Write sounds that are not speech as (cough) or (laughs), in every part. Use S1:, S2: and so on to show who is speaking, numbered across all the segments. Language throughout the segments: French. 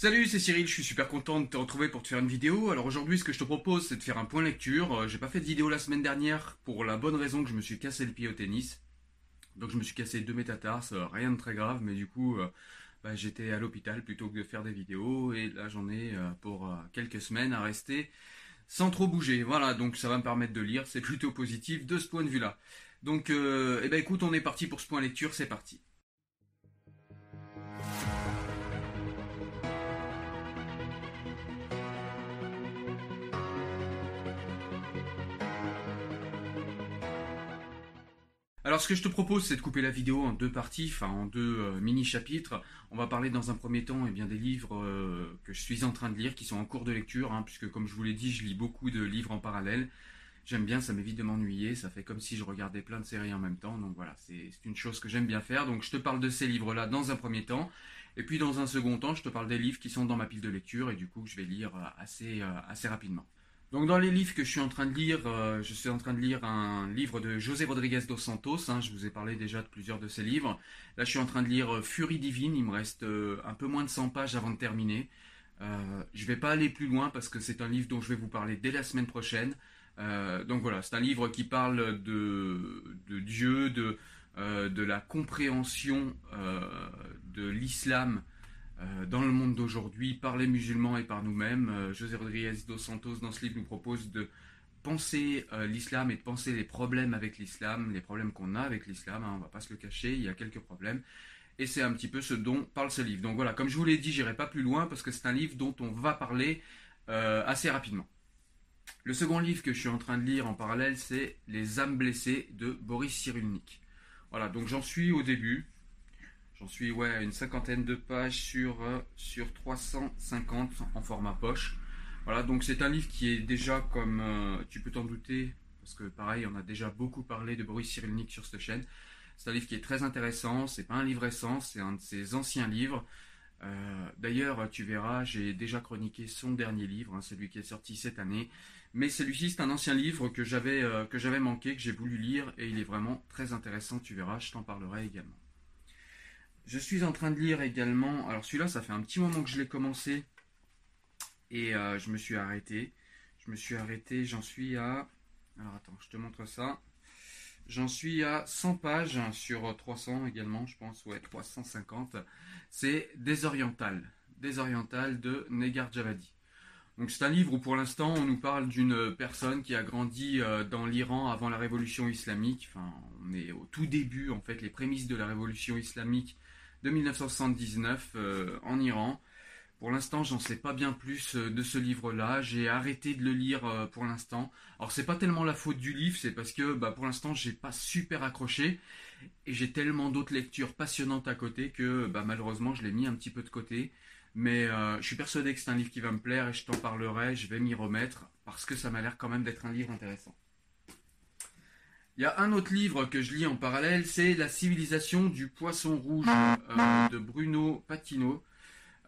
S1: Salut, c'est Cyril, je suis super content de te retrouver pour te faire une vidéo. Alors aujourd'hui, ce que je te propose, c'est de faire un point lecture. Euh, J'ai pas fait de vidéo la semaine dernière pour la bonne raison que je me suis cassé le pied au tennis. Donc je me suis cassé deux métatarses, euh, rien de très grave, mais du coup, euh, bah, j'étais à l'hôpital plutôt que de faire des vidéos. Et là, j'en ai pour quelques semaines à rester sans trop bouger. Voilà, donc ça va me permettre de lire, c'est plutôt positif de ce point de vue-là. Donc, eh ben écoute, on est parti pour ce point lecture, c'est parti. Alors ce que je te propose, c'est de couper la vidéo en deux parties, enfin en deux euh, mini-chapitres. On va parler dans un premier temps eh bien, des livres euh, que je suis en train de lire, qui sont en cours de lecture, hein, puisque comme je vous l'ai dit, je lis beaucoup de livres en parallèle. J'aime bien, ça m'évite de m'ennuyer, ça fait comme si je regardais plein de séries en même temps, donc voilà, c'est une chose que j'aime bien faire. Donc je te parle de ces livres-là dans un premier temps, et puis dans un second temps, je te parle des livres qui sont dans ma pile de lecture, et du coup que je vais lire euh, assez, assez rapidement. Donc dans les livres que je suis en train de lire, euh, je suis en train de lire un livre de José Rodriguez dos Santos. hein, je vous ai parlé déjà de plusieurs de ses livres. Là, je suis en train de lire euh, Furie divine. Il me reste euh, un peu moins de 100 pages avant de terminer. Euh, je vais pas aller plus loin parce que c'est un livre dont je vais vous parler dès la semaine prochaine. Donc voilà, c'est un livre qui parle de, Dieu, de, la compréhension de l'islam dans le monde d'aujourd'hui par les musulmans et par nous-mêmes. Euh, José Rodriguez dos Santos, dans ce livre, nous propose de penser euh, l'islam et de penser les problèmes avec l'islam, les problèmes qu'on a avec l'islam, hein, on va pas se le cacher, il y a quelques problèmes. Et c'est un petit peu ce dont parle ce livre. Donc voilà, comme je vous l'ai dit, j'irai pas plus loin parce que c'est un livre dont on va parler euh, assez rapidement. Le second livre que je suis en train de lire en parallèle, c'est Les âmes blessées de Boris Cyrulnik. Voilà, donc j'en suis au début. J'en suis ouais, une cinquantaine de pages sur, euh, sur 350 en format poche. Voilà, donc c'est un livre qui est déjà, comme euh, tu peux t'en douter, parce que pareil, on a déjà beaucoup parlé de Boris Cyrulnik sur cette chaîne. C'est un livre qui est très intéressant, c'est pas un livre récent, c'est un de ses anciens livres. Euh, D'ailleurs, tu verras, j'ai déjà chroniqué son dernier livre, hein, celui qui est sorti cette année. Mais celui-ci, c'est un ancien livre que j'avais que j'avais manqué, que j'ai voulu lire, et il est vraiment très intéressant, tu verras, je t'en parlerai également. Je suis en train de lire également, alors celui-là, ça fait un petit moment que je l'ai commencé, et euh, je me suis arrêté. Je me suis arrêté, j'en suis à... Alors attends, je te montre ça. J'en suis à 100 pages sur 300 également, je pense, ouais, 350. C'est Désoriental. Désoriental de Negar Javadi. Donc c'est un livre où pour l'instant on nous parle d'une personne qui a grandi euh, dans l'Iran avant la révolution islamique. Enfin, on est au tout début en fait, les prémices de la révolution islamique de 1979 euh, en Iran. Pour l'instant, j'en sais pas bien plus euh, de ce livre-là. J'ai arrêté de le lire euh, pour l'instant. Alors c'est pas tellement la faute du livre, c'est parce que bah, pour l'instant j'ai pas super accroché et j'ai tellement d'autres lectures passionnantes à côté que bah, malheureusement je l'ai mis un petit peu de côté. Mais je suis persuadé que c'est un livre qui va me plaire et je t'en parlerai. Je vais m'y remettre parce que ça m'a l'air quand même d'être un livre intéressant. Il y a un autre livre que je lis en parallèle, c'est La civilisation du poisson rouge euh, de Bruno Patino.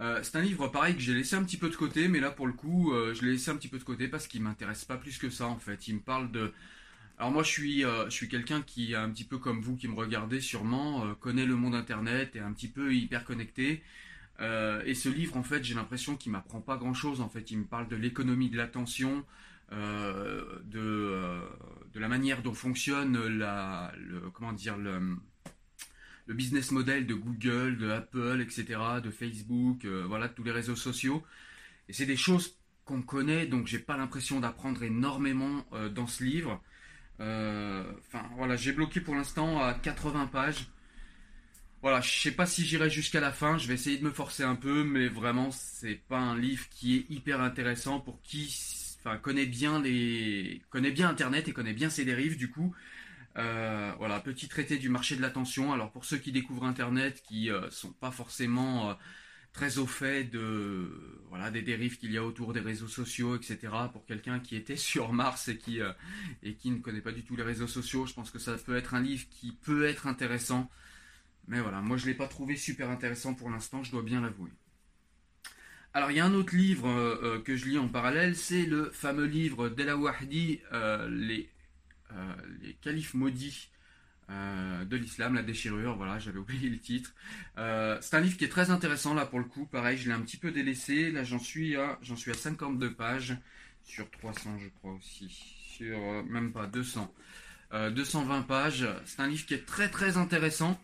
S1: Euh, c'est un livre pareil que j'ai laissé un petit peu de côté, mais là pour le coup, euh, je l'ai laissé un petit peu de côté parce qu'il m'intéresse pas plus que ça en fait. Il me parle de. Alors moi je suis, je suis quelqu'un qui, un petit peu comme vous qui me regardez sûrement, connaît le monde internet et un petit peu hyper connecté. et ce livre en fait, j'ai l'impression qu'il m'apprend pas grand chose en fait. Il me parle de l'économie de l'attention, de, de la manière dont fonctionne la, le, comment dire le le business model de Google, de Apple, etc., de Facebook, euh, voilà, tous les réseaux sociaux. Et c'est des choses qu'on connaît, donc j'ai pas l'impression d'apprendre énormément euh, dans ce livre. Euh, enfin, voilà, j'ai bloqué pour l'instant à 80 pages. Voilà, je sais pas si j'irai jusqu'à la fin, je vais essayer de me forcer un peu, mais vraiment, c'est pas un livre qui est hyper intéressant pour qui enfin, connaît bien les connaît bien internet et connaît bien ses dérives du coup euh, voilà, petit traité du marché de l'attention. Alors pour ceux qui découvrent Internet, qui euh, sont pas forcément euh, très au fait de voilà des dérives qu'il y a autour des réseaux sociaux, etc. Pour quelqu'un qui était (laughs) sur Mars et qui et qui ne connaît pas du tout les réseaux sociaux, je pense que ça peut être un livre qui peut être intéressant. Mais voilà, moi je l'ai pas trouvé super intéressant pour l'instant, je dois bien l'avouer. Alors il y a un autre livre que je lis en parallèle, c'est le fameux livre d'Ela Wahdi, les euh, les califes maudits euh, de l'islam, la déchirure, voilà, j'avais (laughs) oublié le titre. Euh, c'est un livre qui est très intéressant là pour le coup, pareil, je l'ai un petit peu délaissé, là j'en suis à j'en suis à 52 pages sur 300 je crois aussi, sur même pas 200. 220 pages, c'est un livre qui est très très intéressant.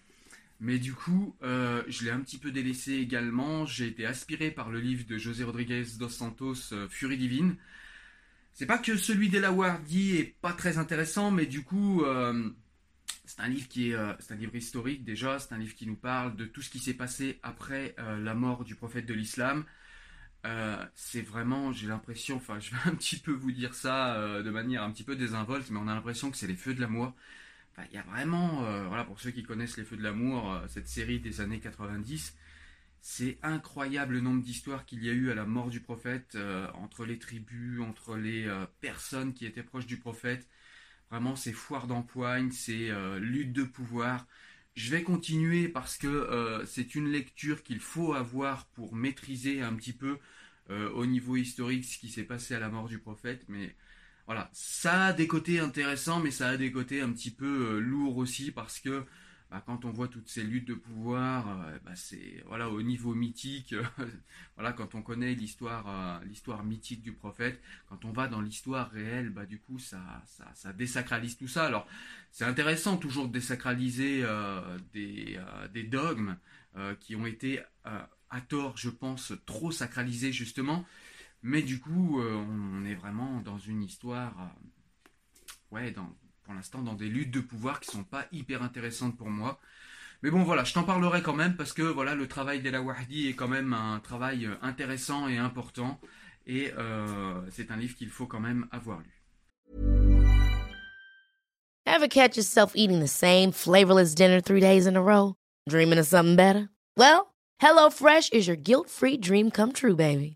S1: Mais du coup, je l'ai un petit peu délaissé également. J'ai été aspiré par le livre de José Rodriguez dos Santos, Furie divine. C'est pas que celui d'Elawardi est pas très intéressant, mais du coup, euh, c'est un livre qui est, euh, c'est un livre historique déjà. C'est un livre qui nous parle de tout ce qui s'est passé après euh, la mort du prophète de l'islam. c'est vraiment, j'ai l'impression, enfin, (laughs) je vais un petit peu vous dire ça de manière un petit peu désinvolte, mais on a l'impression que c'est les feux de l'amour. Il y a vraiment, voilà, pour ceux qui connaissent les feux de l'amour, cette série des années 90 c'est incroyable le nombre d'histoires qu'il y a eu à la mort du prophète, euh, entre les tribus, entre les euh, personnes qui étaient proches du prophète. Vraiment, c'est foire d'empoigne, c'est euh, lutte de pouvoir. Je vais continuer parce que c'est une lecture qu'il faut avoir pour maîtriser un petit peu au niveau historique ce qui s'est passé à la mort du prophète. Mais voilà, ça a des côtés intéressants, mais ça a des côtés un petit peu lourds aussi parce que bah, quand on voit toutes ces luttes de pouvoir, euh, bah, c'est voilà au niveau mythique, (laughs) voilà quand on connaît l'histoire euh, l'histoire mythique du prophète, quand on va dans l'histoire réelle, bah du coup ça, ça, désacralise tout ça. Alors c'est intéressant toujours de désacraliser euh, des, des dogmes qui ont été à tort, je pense, trop sacralisés justement, mais du coup on est vraiment dans une histoire, ouais dans pour l'instant dans des luttes de pouvoir qui sont pas hyper intéressantes pour moi. Mais bon voilà, je t'en parlerai quand même parce que voilà, le travail de la Wahdi est quand même un travail euh, intéressant et important et euh, c'est un livre qu'il faut quand même avoir lu.
S2: Ever catch yourself eating the same flavorless dinner three days in a row? Dreaming of something better? Well, HelloFresh is your guilt-free dream come true, baby.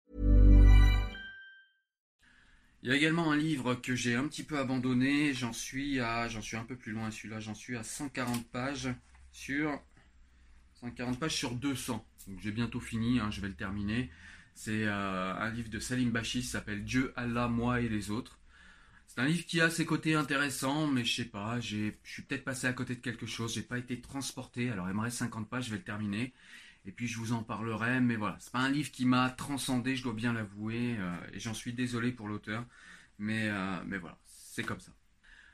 S1: Il y a également un livre que j'ai un petit peu abandonné, j'en suis à j'en suis un peu plus loin celui-là, j'en suis à 140 pages sur 140 pages sur 200. Donc j'ai bientôt fini, hein, je vais le terminer. C'est euh, un livre de Salim Bachi, s'appelle Dieu, Allah, moi et les autres. C'est un livre qui a ses côtés intéressants, mais je sais pas, je suis peut-être passé à côté de quelque chose, j'ai pas été transporté. Alors il me reste 50 pages, je vais le terminer. Et puis je vous en parlerai, mais voilà, c'est pas un livre qui m'a transcendé, je dois bien l'avouer, euh, et j'en suis désolé pour l'auteur, mais, euh, mais voilà, c'est comme ça.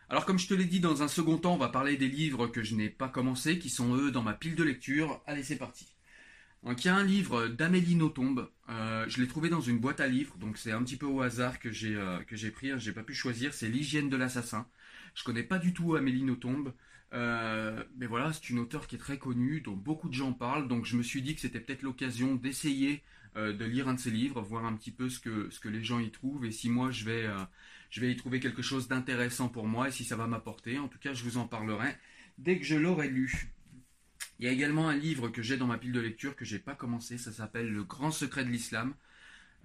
S1: Alors comme je te l'ai dit, dans un second temps, on va parler des livres que je n'ai pas commencé, qui sont eux dans ma pile de lecture. Allez, c'est parti. Donc il y a un livre d'Amélie Nothomb. Euh, je l'ai trouvé dans une boîte à livres, donc c'est un petit peu au hasard que j'ai pris. Hein. J'ai pas pu choisir. C'est l'hygiène de l'assassin. Je connais pas du tout Amélie Nothomb, euh, mais voilà, c'est une auteure qui est très connue, dont beaucoup de gens parlent. Donc je me suis dit que c'était peut-être l'occasion d'essayer de lire un de ses livres, voir un petit peu ce que ce que les gens y trouvent et si moi je vais je vais y trouver quelque chose d'intéressant pour moi et si ça va m'apporter. En tout cas, je vous en parlerai dès que je l'aurai lu. Il y a également un livre que j'ai dans ma pile de lecture que j'ai pas commencé, ça s'appelle Le Grand Secret de l'Islam.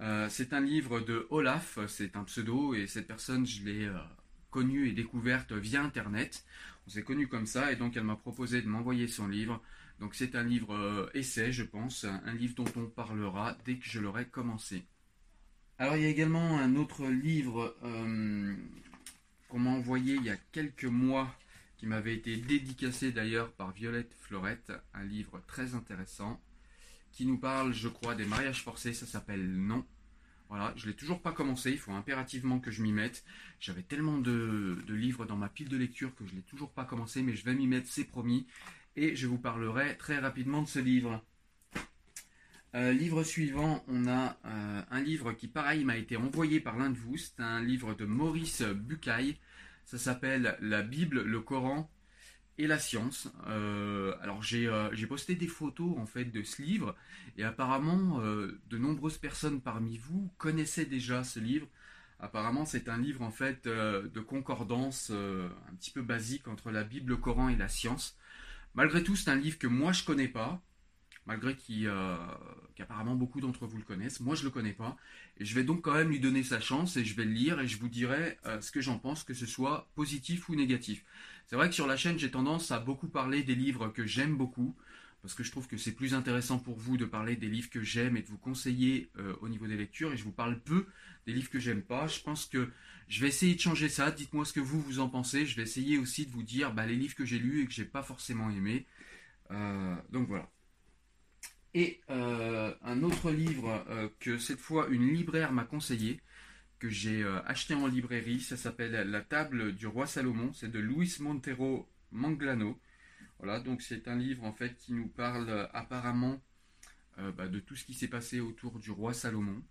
S1: Euh, c'est un livre de Olaf, c'est un pseudo et cette personne je l'ai euh, connue et découverte via internet. On s'est connu comme ça et donc elle m'a proposé de m'envoyer son livre. Donc c'est un livre euh, essai je pense, un livre dont on parlera dès que je l'aurai commencé. Alors il y a également un autre livre euh, qu'on m'a envoyé il y a quelques mois, qui m'avait été dédicacé d'ailleurs par Violette Florette, un livre très intéressant, qui nous parle, je crois, des mariages forcés, ça s'appelle Non. Voilà, je l'ai toujours pas commencé, il faut impérativement que je m'y mette. J'avais tellement de, livres dans ma pile de lecture que je l'ai toujours pas commencé, mais je vais m'y mettre, c'est promis. Et je vous parlerai très rapidement de ce livre. Euh, livre suivant, on a euh, un livre qui, pareil, m'a été envoyé par l'un de vous. C'est un livre de Maurice Bucaille. Ça s'appelle La Bible, le Coran et la science. Euh, alors j'ai posté des photos en fait de ce livre et apparemment de nombreuses personnes parmi vous connaissaient déjà ce livre. Apparemment c'est un livre en fait de concordance un petit peu basique entre la Bible, le Coran et la science. Malgré tout c'est un livre que moi je connais pas malgré euh, qu'apparemment beaucoup d'entre vous le connaissent. Moi, je ne le connais pas. Et je vais donc quand même lui donner sa chance et je vais le lire et je vous dirai euh, ce que j'en pense, que ce soit positif ou négatif. C'est vrai que sur la chaîne, j'ai tendance à beaucoup parler des livres que j'aime beaucoup, parce que je trouve que c'est plus intéressant pour vous de parler des livres que j'aime et de vous conseiller euh, au niveau des lectures, et je vous parle peu des livres que j'aime pas. Je pense que je vais essayer de changer ça. Dites-moi ce que vous vous en pensez. Je vais essayer aussi de vous dire bah, les livres que j'ai lus et que j'ai pas forcément aimés. donc voilà. Et euh, un autre livre euh, que cette fois une libraire m'a conseillé, que j'ai euh, acheté en librairie, ça s'appelle La table du roi Salomon, c'est de Luis Montero Manglano. Voilà, donc c'est un livre en fait qui nous parle apparemment bah, de tout ce qui s'est passé autour du roi Salomon.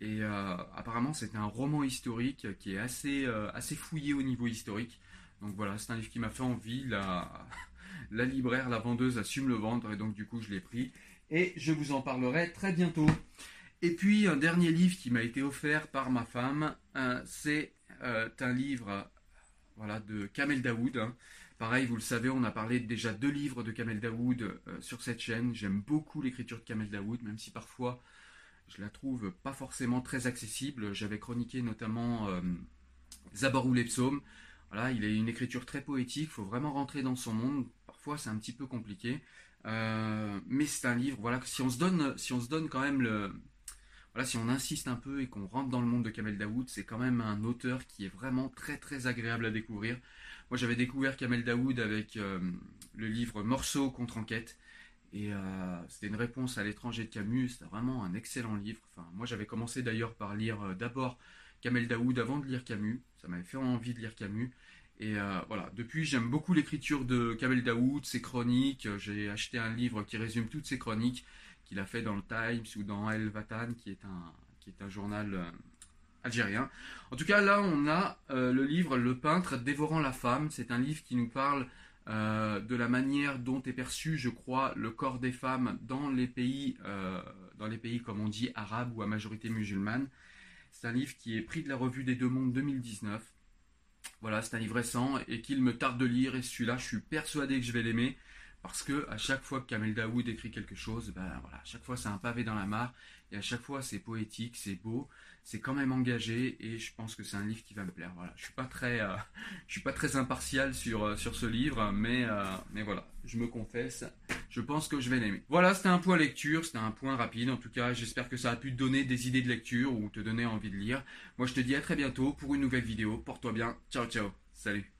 S1: Et apparemment c'est un roman historique qui est assez, assez fouillé au niveau historique. Donc voilà, c'est un livre qui m'a fait envie. La, (laughs) la libraire, la vendeuse assume le vendre et donc du coup je l'ai pris et je vous en parlerai très bientôt. Et puis un dernier livre qui m'a été offert par ma femme, euh, c'est euh, un livre voilà, de Kamel Daoud. Hein. Pareil, vous le savez, on a parlé déjà deux livres de Kamel Daoud euh, sur cette chaîne. J'aime beaucoup l'écriture de Kamel Daoud, même si parfois je la trouve pas forcément très accessible. J'avais chroniqué notamment Zabor ou les psaumes. Il a une écriture très poétique, il faut vraiment rentrer dans son monde. Parfois c'est un petit peu compliqué. Euh, mais c'est un livre, voilà, si on se donne, si on se donne quand même le, voilà, si on insiste un peu et qu'on rentre dans le monde de Kamel Daoud, c'est quand même un auteur qui est vraiment très très agréable à découvrir. Moi, j'avais découvert Kamel Daoud avec euh, le livre Morceau contre enquête. Et euh, c'était une réponse à l'étranger de Camus. C'était vraiment un excellent livre. Enfin, moi, j'avais commencé d'ailleurs par lire d'abord Kamel Daoud avant de lire Camus. Ça m'avait fait envie de lire Camus. Et euh, voilà, depuis j'aime beaucoup l'écriture de Kamel Daoud, ses chroniques. J'ai acheté un livre qui résume toutes ses chroniques qu'il a fait dans le Times ou dans El Vatan, qui est un, qui est un journal euh, algérien. En tout cas, là, on a euh, le livre Le peintre dévorant la femme. C'est un livre qui nous parle de la manière dont est perçu, je crois, le corps des femmes dans les pays, dans les pays comme on dit arabes ou à majorité musulmane. C'est un livre qui est pris de la revue des Deux Mondes 2019. Voilà, c'est un livre récent et qu'il me tarde de lire. Et celui-là, je suis persuadé que je vais l'aimer. Parce que à chaque fois que Kamel Daoud écrit quelque chose, ben voilà, à chaque fois c'est un pavé dans la mare, et à chaque fois c'est poétique, c'est beau, c'est quand même engagé, et je pense que c'est un livre qui va me plaire. Voilà, je suis euh, (laughs) suis pas très impartial sur euh, ce livre, mais euh, mais voilà, je me confesse, je pense que je vais l'aimer. Voilà, c'était un point lecture, c'était un point rapide. En tout cas, j'espère que ça a pu te donner des idées de lecture ou te donner envie de lire. Moi, je te dis à très bientôt pour une nouvelle vidéo. Porte-toi bien. Ciao, ciao. Salut.